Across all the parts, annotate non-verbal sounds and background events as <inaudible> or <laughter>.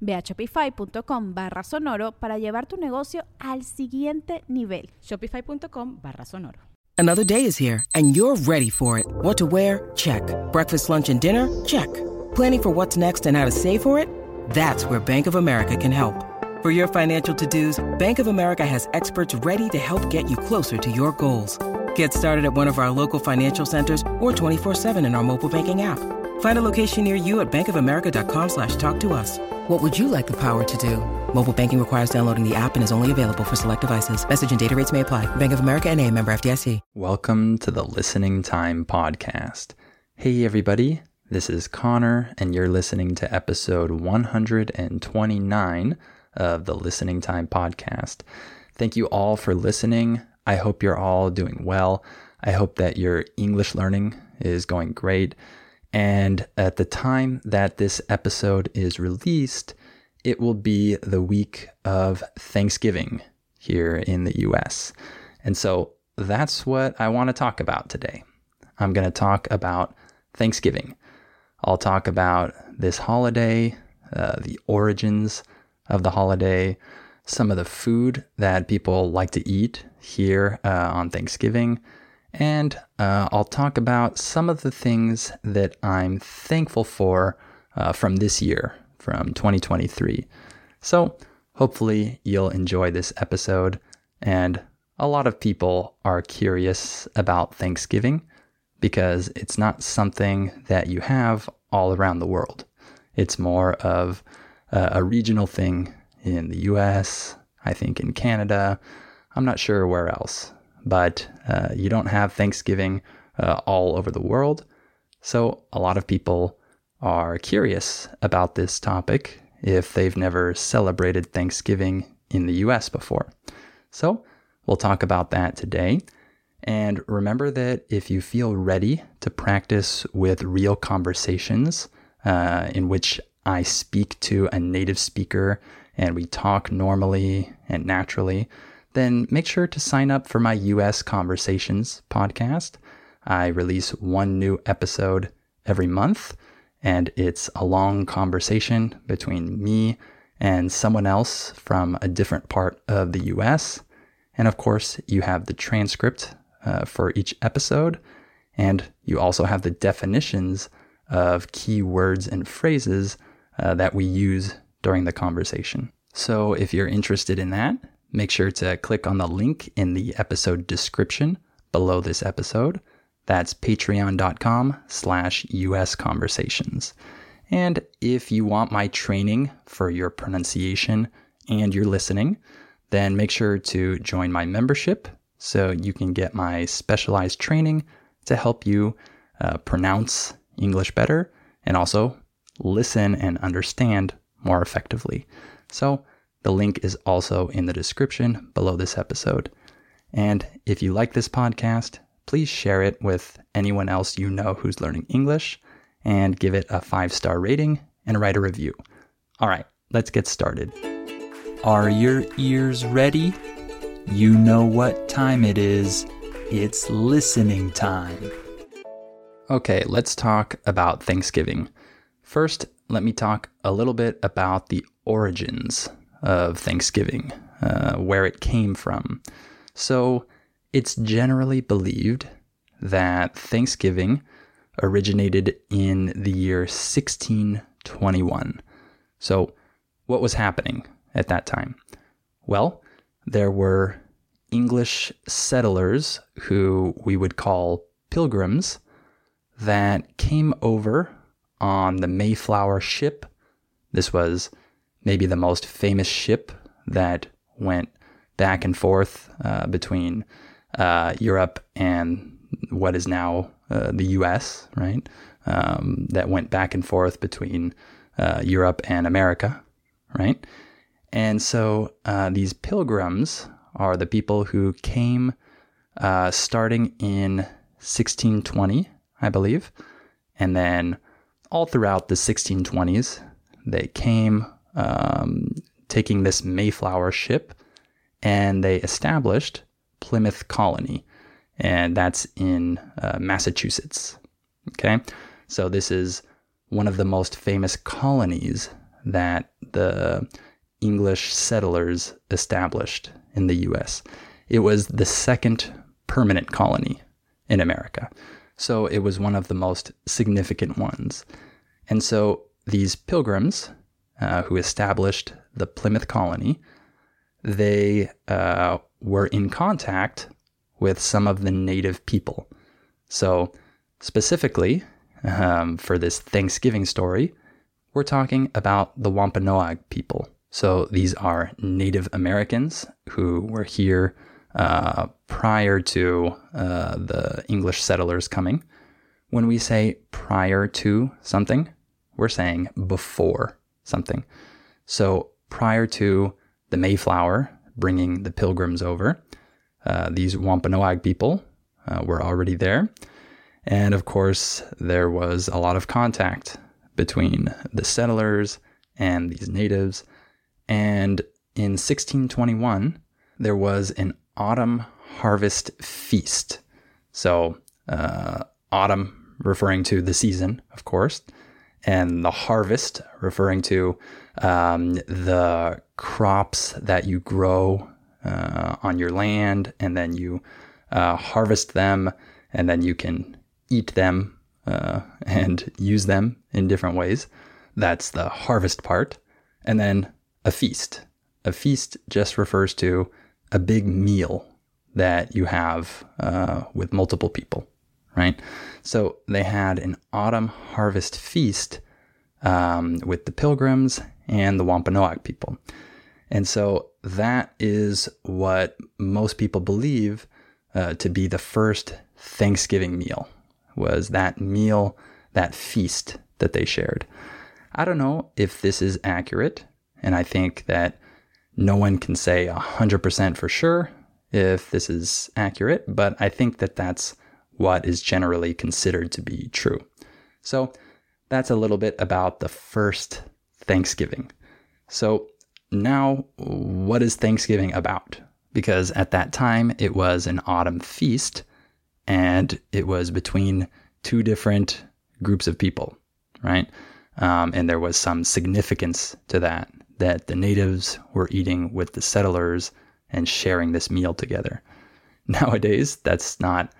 Ve a shopify.com barra sonoro para llevar tu negocio al siguiente nivel. Shopify.com barra sonoro. Another day is here and you're ready for it. What to wear? Check. Breakfast, lunch, and dinner? Check. Planning for what's next and how to save for it? That's where Bank of America can help. For your financial to-dos, Bank of America has experts ready to help get you closer to your goals. Get started at one of our local financial centers or 24-7 in our mobile banking app. Find a location near you at bankofamerica.com slash talk to us. What would you like the power to do? Mobile banking requires downloading the app and is only available for select devices. Message and data rates may apply. Bank of America and a member FDIC. Welcome to the Listening Time Podcast. Hey, everybody. This is Connor, and you're listening to episode 129 of the Listening Time Podcast. Thank you all for listening. I hope you're all doing well. I hope that your English learning is going great. And at the time that this episode is released, it will be the week of Thanksgiving here in the US. And so that's what I want to talk about today. I'm going to talk about Thanksgiving. I'll talk about this holiday, uh, the origins of the holiday, some of the food that people like to eat here uh, on Thanksgiving, and uh, I'll talk about some of the things that I'm thankful for uh, from this year, from 2023. So, hopefully, you'll enjoy this episode. And a lot of people are curious about Thanksgiving because it's not something that you have all around the world. It's more of uh, a regional thing in the US, I think in Canada. I'm not sure where else, but uh, you don't have Thanksgiving uh, all over the world. So a lot of people are curious about this topic if they've never celebrated Thanksgiving in the US before. So we'll talk about that today. And remember that if you feel ready to practice with real conversations uh, in which I speak to a native speaker and we talk normally and naturally, then make sure to sign up for my US Conversations podcast. I release one new episode every month, and it's a long conversation between me and someone else from a different part of the US. And of course, you have the transcript uh, for each episode, and you also have the definitions of key words and phrases uh, that we use during the conversation. So if you're interested in that, make sure to click on the link in the episode description below this episode. That's patreon.com slash US conversations. And if you want my training for your pronunciation and your listening, then make sure to join my membership so you can get my specialized training to help you uh, pronounce English better and also listen and understand more effectively. So the link is also in the description below this episode. And if you like this podcast, please share it with anyone else you know who's learning English and give it a five star rating and write a review. All right, let's get started. Are your ears ready? You know what time it is. It's listening time. Okay, let's talk about Thanksgiving. First, let me talk a little bit about the origins of Thanksgiving, uh, where it came from. So it's generally believed that Thanksgiving originated in the year 1621. So, what was happening at that time? Well, there were English settlers who we would call pilgrims that came over on the Mayflower ship. This was maybe the most famous ship that went back and forth uh, between uh, Europe and what is now uh, the US, right? Um, that went back and forth between uh, Europe and America, right? And so uh, these pilgrims are the people who came uh, starting in 1620, I believe, and then all throughout the 1620s, they came um, taking this Mayflower ship and they established Plymouth Colony, and that's in uh, Massachusetts. Okay, so this is one of the most famous colonies that the English settlers established in the US. It was the second permanent colony in America. So it was one of the most significant ones. And so these pilgrims uh, who established the Plymouth colony, they uh, were in contact with some of the native people. So, specifically, um, for this Thanksgiving story, we're talking about the Wampanoag people. So, these are Native Americans who were here uh, prior to uh, the English settlers coming. When we say prior to something, we're saying before something. So, prior to the Mayflower bringing the pilgrims over, uh, these Wampanoag people uh, were already there. And of course, there was a lot of contact between the settlers and these natives. And in 1621, there was an autumn harvest feast. So, uh, autumn referring to the season, of course, and the harvest referring to um, the crops that you grow uh, on your land, and then you uh, harvest them, and then you can eat them uh, <laughs> and use them in different ways. That's the harvest part. And then a feast. A feast just refers to a big meal that you have uh, with multiple people, right? So they had an autumn harvest feast um, with the Pilgrims and the Wampanoag people. And so that is what most people believe uh, to be the first Thanksgiving meal was that meal, that feast that they shared. I don't know if this is accurate, and I think that no one can say 100% for sure if this is accurate, but I think that that's what is generally considered to be true. So that's a little bit about the first Thanksgiving. So now, what is Thanksgiving about? Because at that time it was an autumn feast and it was between two different groups of people, right? Um, and there was some significance to that that the natives were eating with the settlers and sharing this meal together. <laughs> Nowadays, that's not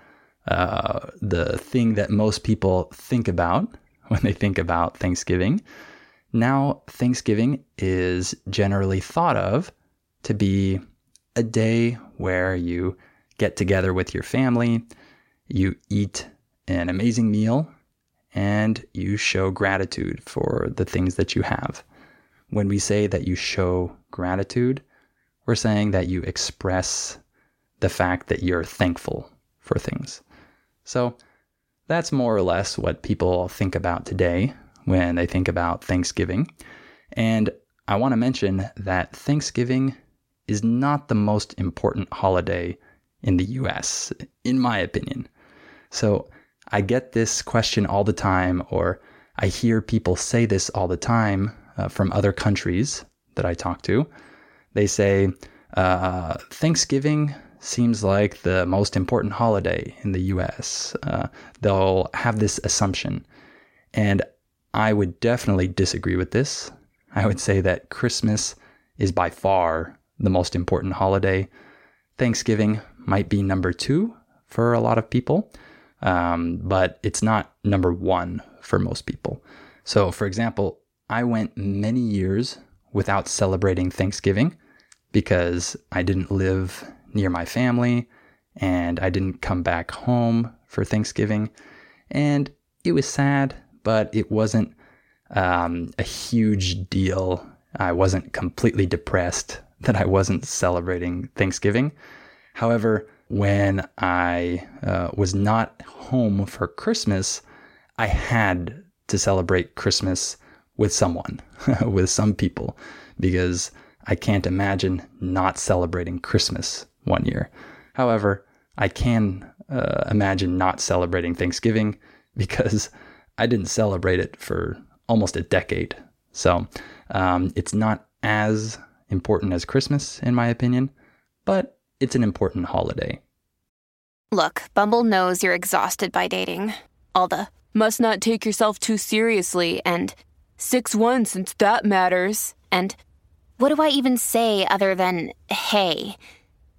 uh, the thing that most people think about <laughs> when they think about Thanksgiving. Now, Thanksgiving is generally thought of to be a day where you get together with your family, you eat an amazing meal, and you show gratitude for the things that you have. When we say that you show gratitude, we're saying that you express the fact that you're thankful for things. So that's more or less what people think about today when they think about Thanksgiving. And I want to mention that Thanksgiving is not the most important holiday in the US, in my opinion. So I get this question all the time, or I hear people say this all the time uh, from other countries that I talk to. They say, uh, Thanksgiving seems like the most important holiday in the US. Uh, they'll have this assumption. And I would definitely disagree with this. I would say that Christmas is by far the most important holiday. Thanksgiving might be number two for a lot of people, um, but it's not number one for most people. So, for example, I went many years without celebrating Thanksgiving because I didn't live near my family, and I didn't come back home for Thanksgiving. And it was sad, but it wasn't um, a huge deal. I wasn't completely depressed <laughs> that I wasn't celebrating Thanksgiving. However, when I uh, was not home for Christmas, I had to celebrate Christmas with someone, <laughs> with some people, because I can't imagine not celebrating Christmas one year. However, I can uh, imagine not celebrating Thanksgiving <laughs> because I didn't celebrate it for almost a decade. So um, it's not as important as Christmas, in my opinion, but it's an important holiday. Look, Bumble knows you're exhausted by dating. All the must not take yourself too seriously and 6 1 since that matters. And what do I even say other than hey?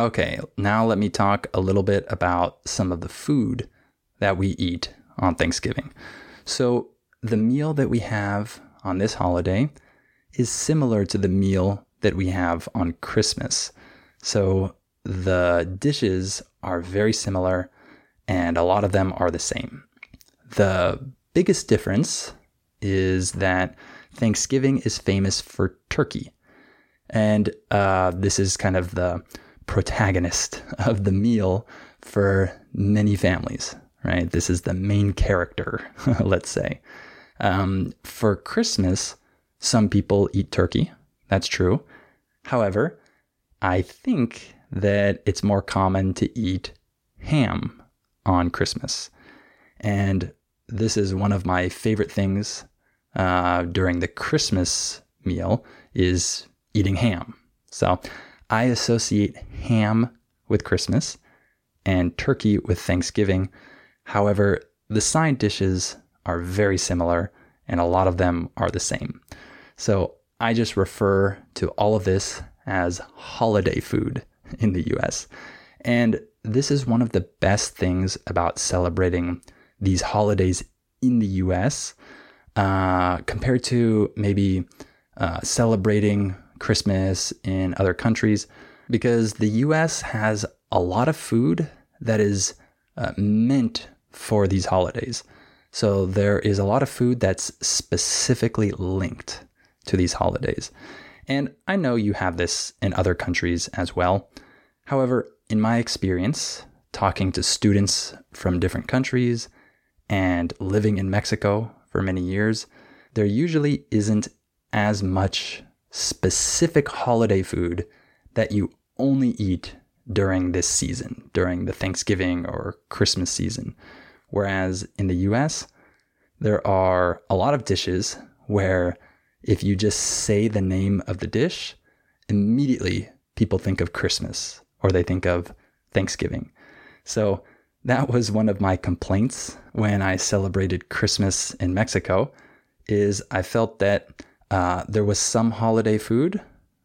Okay, now let me talk a little bit about some of the food that we eat on Thanksgiving. So, the meal that we have on this holiday is similar to the meal that we have on Christmas. So, the dishes are very similar and a lot of them are the same. The biggest difference is that Thanksgiving is famous for turkey. And uh, this is kind of the protagonist of the meal for many families, right? This is the main character, <laughs> let's say. Um, for Christmas, some people eat turkey. That's true. However, I think that it's more common to eat ham on Christmas. And this is one of my favorite things uh, during the Christmas meal is eating ham. So I associate ham with Christmas and turkey with Thanksgiving. However, the side dishes are very similar and a lot of them are the same. So I just refer to all of this as holiday food <laughs> in the US. And this is one of the best things about celebrating these holidays in the US uh, compared to maybe uh, celebrating Christmas in other countries, because the US has a lot of food that is uh, meant for these holidays. So there is a lot of food that's specifically linked to these holidays. And I know you have this in other countries as well. However, in my experience, talking to students from different countries and living in Mexico for many years, there usually isn't as much specific holiday food that you only eat during this season, during the Thanksgiving or Christmas season. Whereas in the US, there are a lot of dishes where if you just say the name of the dish, immediately people think of Christmas or they think of Thanksgiving. So that was one of my complaints when I celebrated Christmas in Mexico is I felt that uh, there was some holiday food,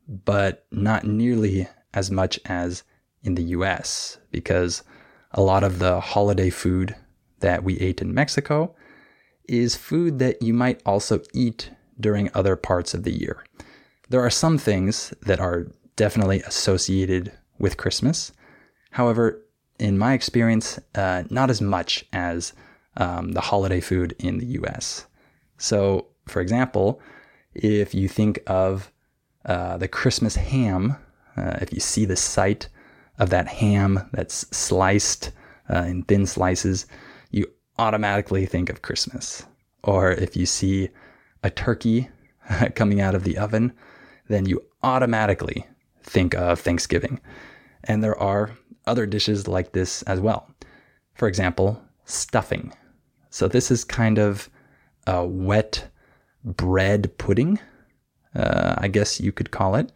but not nearly as much as in the US because a lot of the holiday food that we ate in Mexico is food that you might also eat during other parts of the year. There are some things that are definitely associated with Christmas. However, in my experience, uh, not as much as um, the holiday food in the US. So, for example, if you think of uh, the Christmas ham, uh, if you see the sight of that ham that's sliced uh, in thin slices, you automatically think of Christmas. Or if you see a turkey <laughs> coming out of the oven, then you automatically think of Thanksgiving. And there are other dishes like this as well. For example, stuffing. So this is kind of a wet bread pudding, uh, I guess you could call it,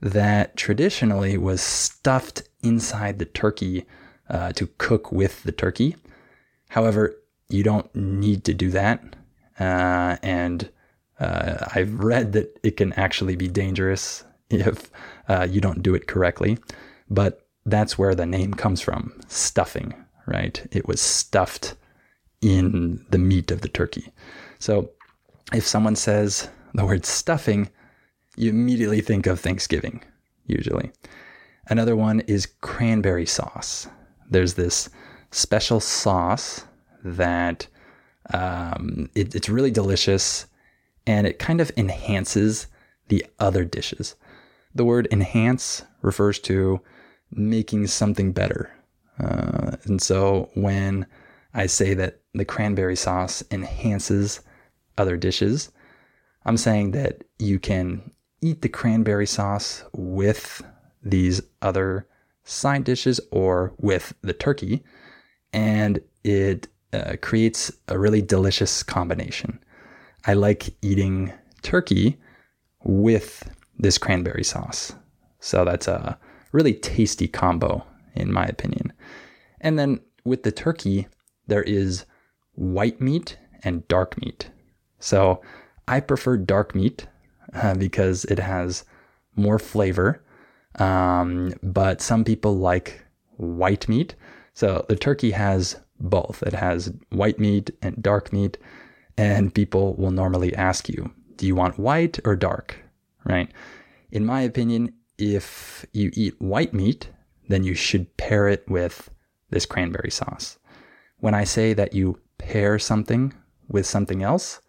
that traditionally was stuffed inside the turkey uh, to cook with the turkey. However, you don't need to do that. Uh, and uh, I've read that it can actually be dangerous if uh, you don't do it correctly. But that's where the name comes from stuffing, right? It was stuffed in the meat of the turkey. So if someone says the word stuffing, you immediately think of Thanksgiving, usually. Another one is cranberry sauce. There's this special sauce that um, it, it's really delicious and it kind of enhances the other dishes. The word enhance refers to making something better. Uh, and so when I say that the cranberry sauce enhances other dishes, I'm saying that you can eat the cranberry sauce with these other side dishes or with the turkey, and it uh, creates a really delicious combination. I like eating turkey with this cranberry sauce. So that's a really tasty combo, in my opinion. And then with the turkey, there is white meat and dark meat. So I prefer dark meat uh, because it has more flavor. Um, but some people like white meat. So the turkey has both. It has white meat and dark meat. And people will normally ask you, do you want white or dark? Right? In my opinion, if you eat white meat, then you should pair it with this cranberry sauce. When I say that you pair something with something else,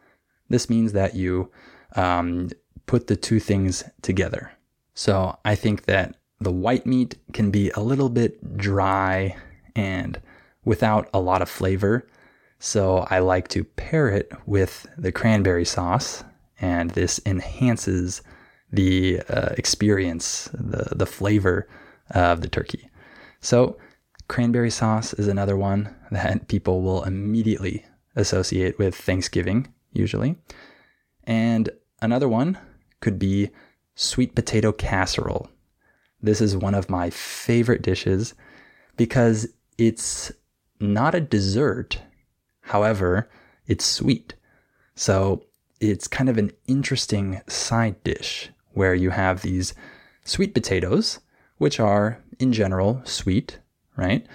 this means that you um, put the two things together. So I think that the white meat can be a little bit dry and without a lot of flavor. So I like to pair it with the cranberry sauce, and this enhances the uh, experience, the, the flavor of the turkey. So, cranberry sauce is another one that people will immediately associate with Thanksgiving, usually. And another one could be sweet potato casserole. This is one of my favorite dishes because it's not a dessert. However, it's sweet. So it's kind of an interesting side dish where you have these sweet potatoes, which are in general sweet, right?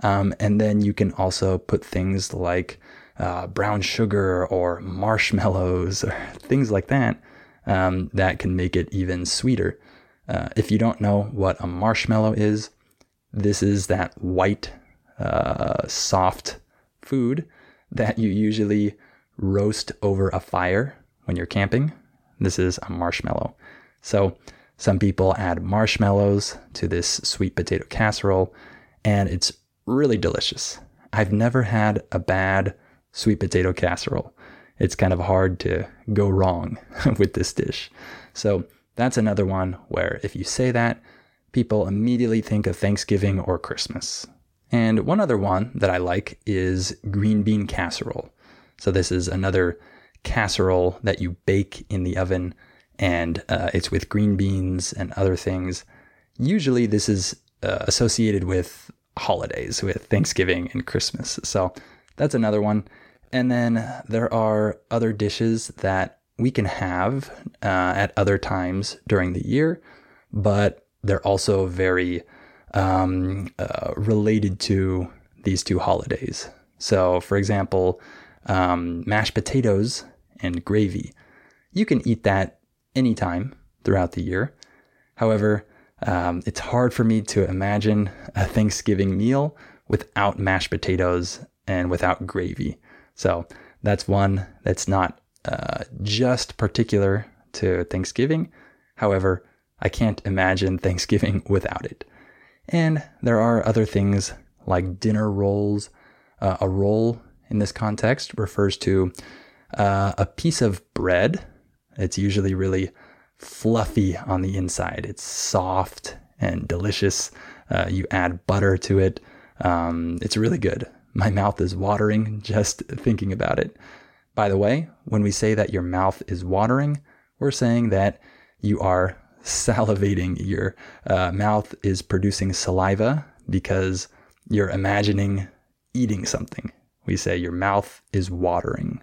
Um, and then you can also put things like uh, brown sugar or marshmallows or <laughs> things like that um, that can make it even sweeter. Uh, if you don't know what a marshmallow is, this is that white, uh, soft food that you usually roast over a fire when you're camping. This is a marshmallow. So some people add marshmallows to this sweet potato casserole, and it's really delicious. I've never had a bad sweet potato casserole. It's kind of hard to go wrong <laughs> with this dish. So that's another one where if you say that, people immediately think of Thanksgiving or Christmas. And one other one that I like is green bean casserole. So this is another casserole that you bake in the oven and uh, it's with green beans and other things. Usually, this is uh, associated with holidays, with Thanksgiving and Christmas. So that's another one. And then there are other dishes that we can have uh, at other times during the year, but they're also very um, uh, related to these two holidays. So, for example, um, mashed potatoes and gravy. You can eat that anytime throughout the year. However, um, it's hard for me to imagine a Thanksgiving meal without mashed potatoes and without gravy. So that's one that's not uh, just particular to Thanksgiving. However, I can't imagine Thanksgiving <laughs> without it. And there are other things like dinner rolls. Uh, a roll in this context refers to uh, a piece of bread it's usually really fluffy on the inside. It's soft and delicious. Uh, you add butter to it. Um, it's really good. My mouth is watering just thinking about it. By the way, when we say that your mouth is watering, we're saying that you are salivating. Your uh, mouth is producing saliva because you're imagining eating something. We say your mouth is watering.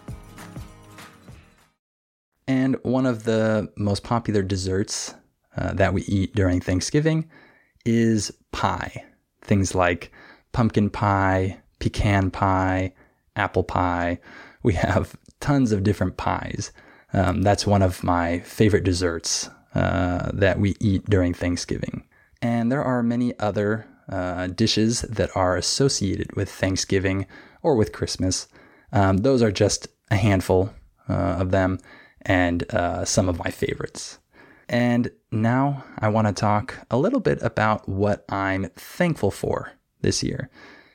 And one of the most popular desserts uh, that we eat during Thanksgiving is pie. Things like pumpkin pie, pecan pie, apple pie. We have tons of different pies. Um, that's one of my favorite desserts uh, that we eat during Thanksgiving. And there are many other uh, dishes that are associated with Thanksgiving or with Christmas. Um, those are just a handful uh, of them and uh, some of my favorites. And now I want to talk a little bit about what I'm thankful for this year.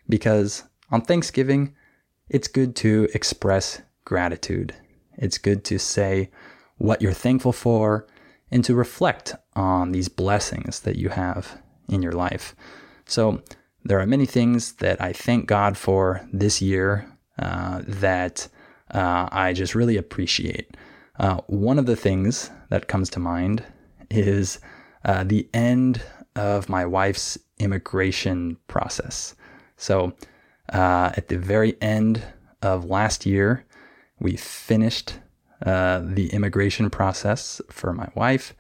Because on Thanksgiving, it's good to express gratitude. It's good to say what you're thankful for and to reflect on these blessings that you have in your life. So, there are many things that I thank God for this year uh, that uh, I just really appreciate. Uh, one of the things that comes to mind is uh, the end of my wife's immigration process. So, uh, at the very end of last year, we finished uh, the immigration process for my wife.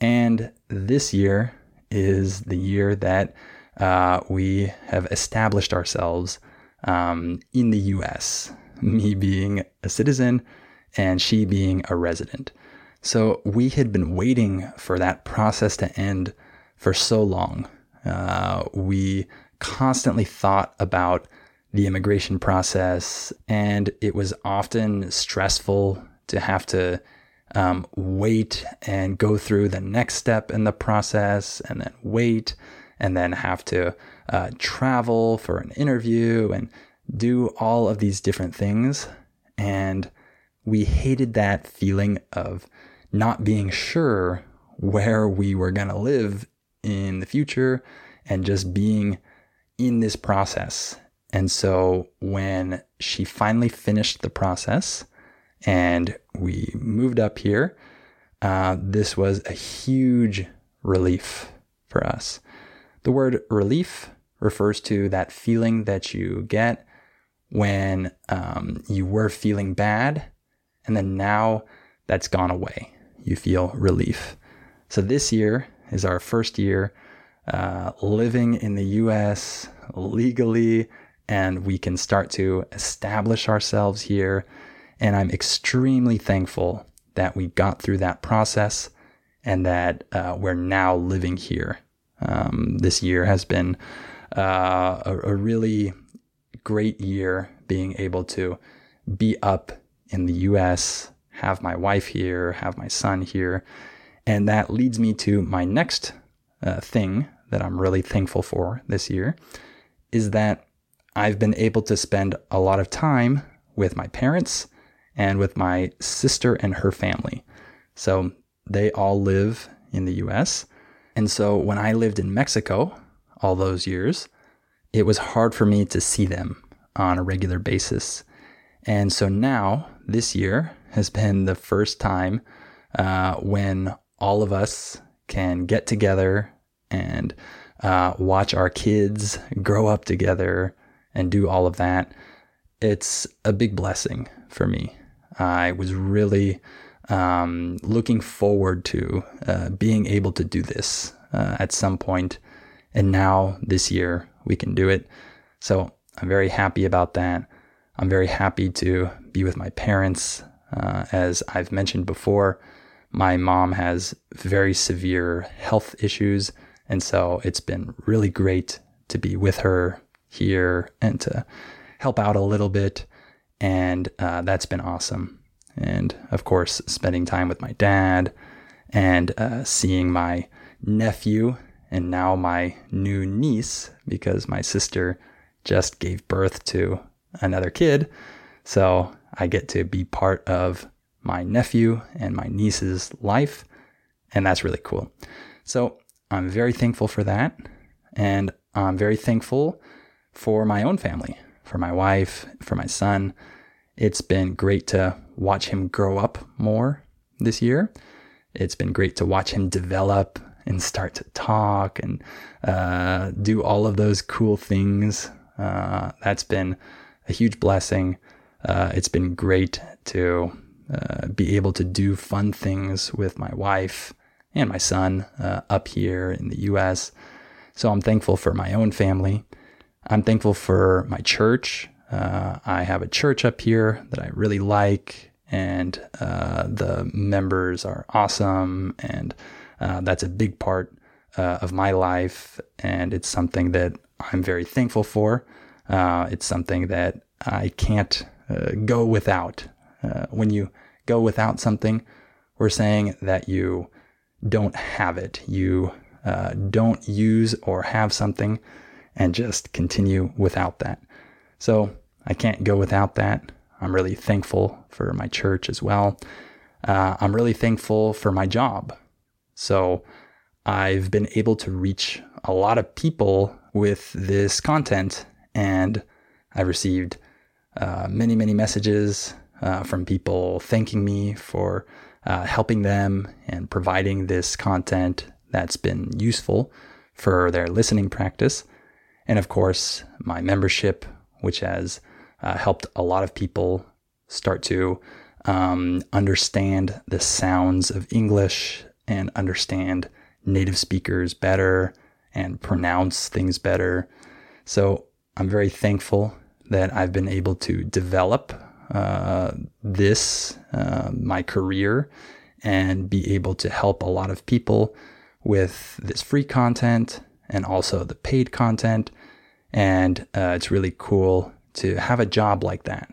And this year is the year that uh, we have established ourselves um, in the US, <laughs> me being a citizen and she being a resident. So we had been waiting for that process to end for so long. Uh, we constantly thought about the immigration process, and it was often stressful to have to um, wait and go through the next step in the process, and then wait, and then have to uh, travel for an interview and do all of these different things. And we hated that feeling of not being sure where we were going to live in the future and just being in this process. And so when she finally finished the process and we moved up here, uh, this was a huge relief for us. The word relief refers to that feeling that you get when um, you were feeling bad and then now that's gone away. You feel relief. So this year is our first year uh, living in the US legally, and we can start to establish ourselves here. And I'm extremely thankful that we got through that process and that uh, we're now living here. Um, this year has been uh, a, a really great year being able to be up in the US, have my wife here, have my son here. And that leads me to my next uh, thing that I'm really thankful for this year is that I've been able to spend a lot of time with my parents and with my sister and her family. So they all live in the US. And so when I lived in Mexico all those years, it was hard for me to see them on a regular basis. And so now this year has been the first time uh, when all of us can get together and uh, watch our kids grow up together and do all of that, it's a big blessing for me. I was really um, looking forward to uh, being able to do this uh, at some point, and now this year we can do it. So I'm very happy about that. I'm very happy to be with my parents. Uh, as I've mentioned before, my mom has very severe health issues, and so it's been really great to be with her here and to help out a little bit. And uh, that's been awesome. And of course, spending time with my dad and uh, seeing my nephew and now my new niece because my sister just gave birth to another kid. So I get to be part of my nephew and my niece's life. And that's really cool. So I'm very thankful for that. And I'm very thankful for my own family, for my wife, for my son. It's been great to watch him grow up more this year. It's been great to watch him develop and start to talk and uh, do all of those cool things. Uh, that's been a huge blessing. Uh, it's been great to uh, be able to do fun things with my wife and my son uh, up here in the US. So I'm thankful for my own family. I'm thankful for my church. Uh, I have a church up here that I really like, and uh, the members are awesome, and uh, that's a big part of my life, and it's something that I'm very thankful for. It's something that I can't uh, go without. when you go without something, we're saying that you don't have it. You don't use or have something and just continue without that. So I can't go without that. I'm really thankful for my church as well. Uh, I'm really thankful for my job. So I've been able to reach a lot of people with this content, and I've received uh, many, many messages uh, from people thanking me for uh, helping them and providing this content that's been useful for their listening practice. And of course, my membership, which has uh, helped a lot of people start to um, understand the sounds of English and understand native speakers better and pronounce things better. So I'm very thankful that I've been able to develop uh, this, uh, my career, and be able to help a lot of people with this free content and also the paid content. And uh, it's really cool to have a job like that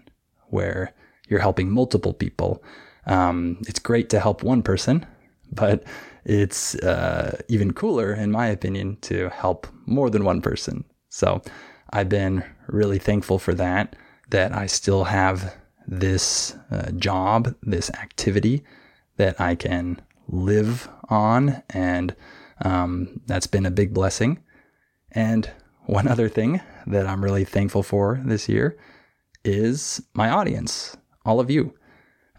where you're helping multiple people. Um, it's great to help one person, but it's uh, even cooler, in my opinion, to help more than one person. So I've been really thankful for that, that I still have this uh, job, this activity that I can live on. And um, that's been a big blessing. And one other thing that I'm really thankful for this year is my audience, all of you.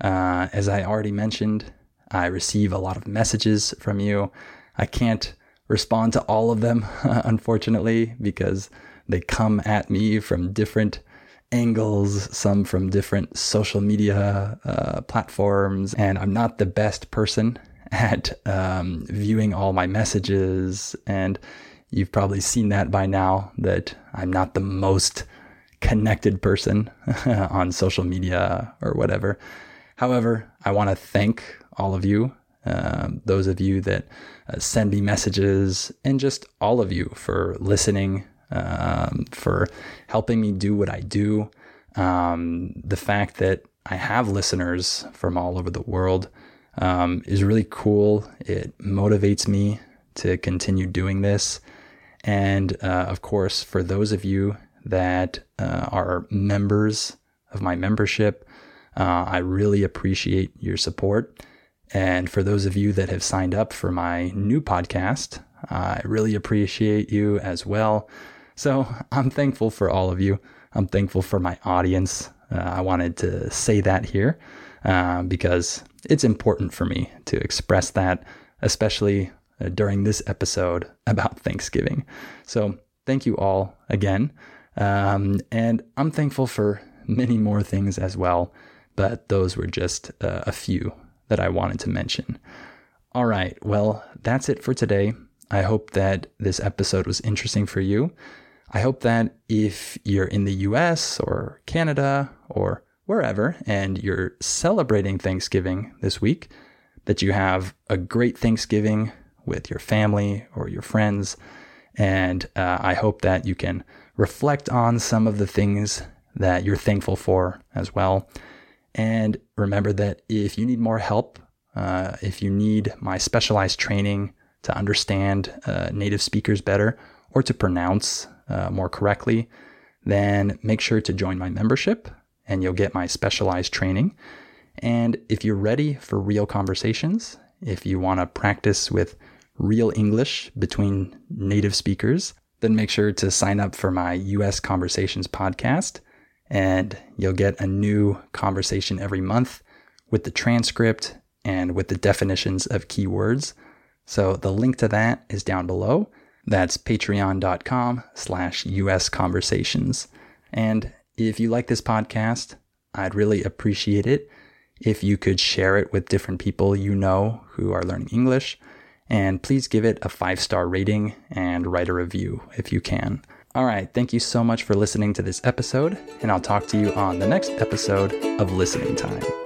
Uh, as I already mentioned, I receive a lot of messages from you. I can't respond to all of them, <laughs> unfortunately, because they come at me from different angles, some from different social media uh, platforms, and I'm not the best person <laughs> at um, viewing all my messages. And you've probably seen that by now that I'm not the most connected person <laughs> on social media or whatever. However, I want to thank all of you, uh, those of you that uh, send me messages, and just all of you for listening, um, for helping me do what I do. Um, the fact that I have listeners from all over the world um, is really cool. It motivates me to continue doing this. And uh, of course, for those of you that uh, are members of my membership, uh, I really appreciate your support. And for those of you that have signed up for my new podcast, I really appreciate you as well. So <laughs> I'm thankful for all of you. I'm thankful for my audience. Uh, I wanted to say that here uh, because it's important for me to express that, especially uh, during this episode <laughs> about Thanksgiving. So thank you all again. Um, and I'm thankful for many more things as well, but those were just uh, a few that I wanted to mention. All right, well, that's it for today. I hope that this episode was interesting for you. I hope that if you're in the US or Canada or wherever and you're celebrating Thanksgiving this week, that you have a great Thanksgiving with your family or your friends. And uh, I hope that you can reflect on some of the things that you're thankful for as well. And remember that if you need more help, uh, if you need my specialized training to understand uh, native speakers better or to pronounce uh, more correctly, then make sure to join my membership and you'll get my specialized training. And if you're ready for real conversations, if you want to practice with real English between native speakers, then make sure to sign up for my US Conversations podcast. And you'll get a new conversation every month with the transcript and with the definitions of keywords. So the link to that is down below. That's patreon.com slash US conversations. And if you like this podcast, I'd really appreciate it if you could share it with different people you know who are learning English. And please give it a five star rating and write a review if you can. All right, thank you so much for listening to this episode, and I'll talk to you on the next episode of Listening Time.